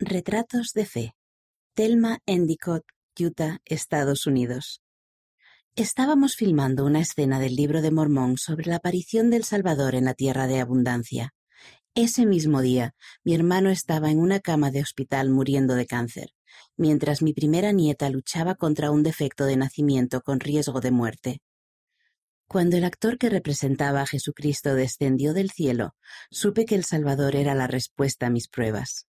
Retratos de Fe. Thelma Endicott, Utah, Estados Unidos. Estábamos filmando una escena del libro de Mormón sobre la aparición del Salvador en la tierra de abundancia. Ese mismo día, mi hermano estaba en una cama de hospital muriendo de cáncer, mientras mi primera nieta luchaba contra un defecto de nacimiento con riesgo de muerte. Cuando el actor que representaba a Jesucristo descendió del cielo, supe que el Salvador era la respuesta a mis pruebas.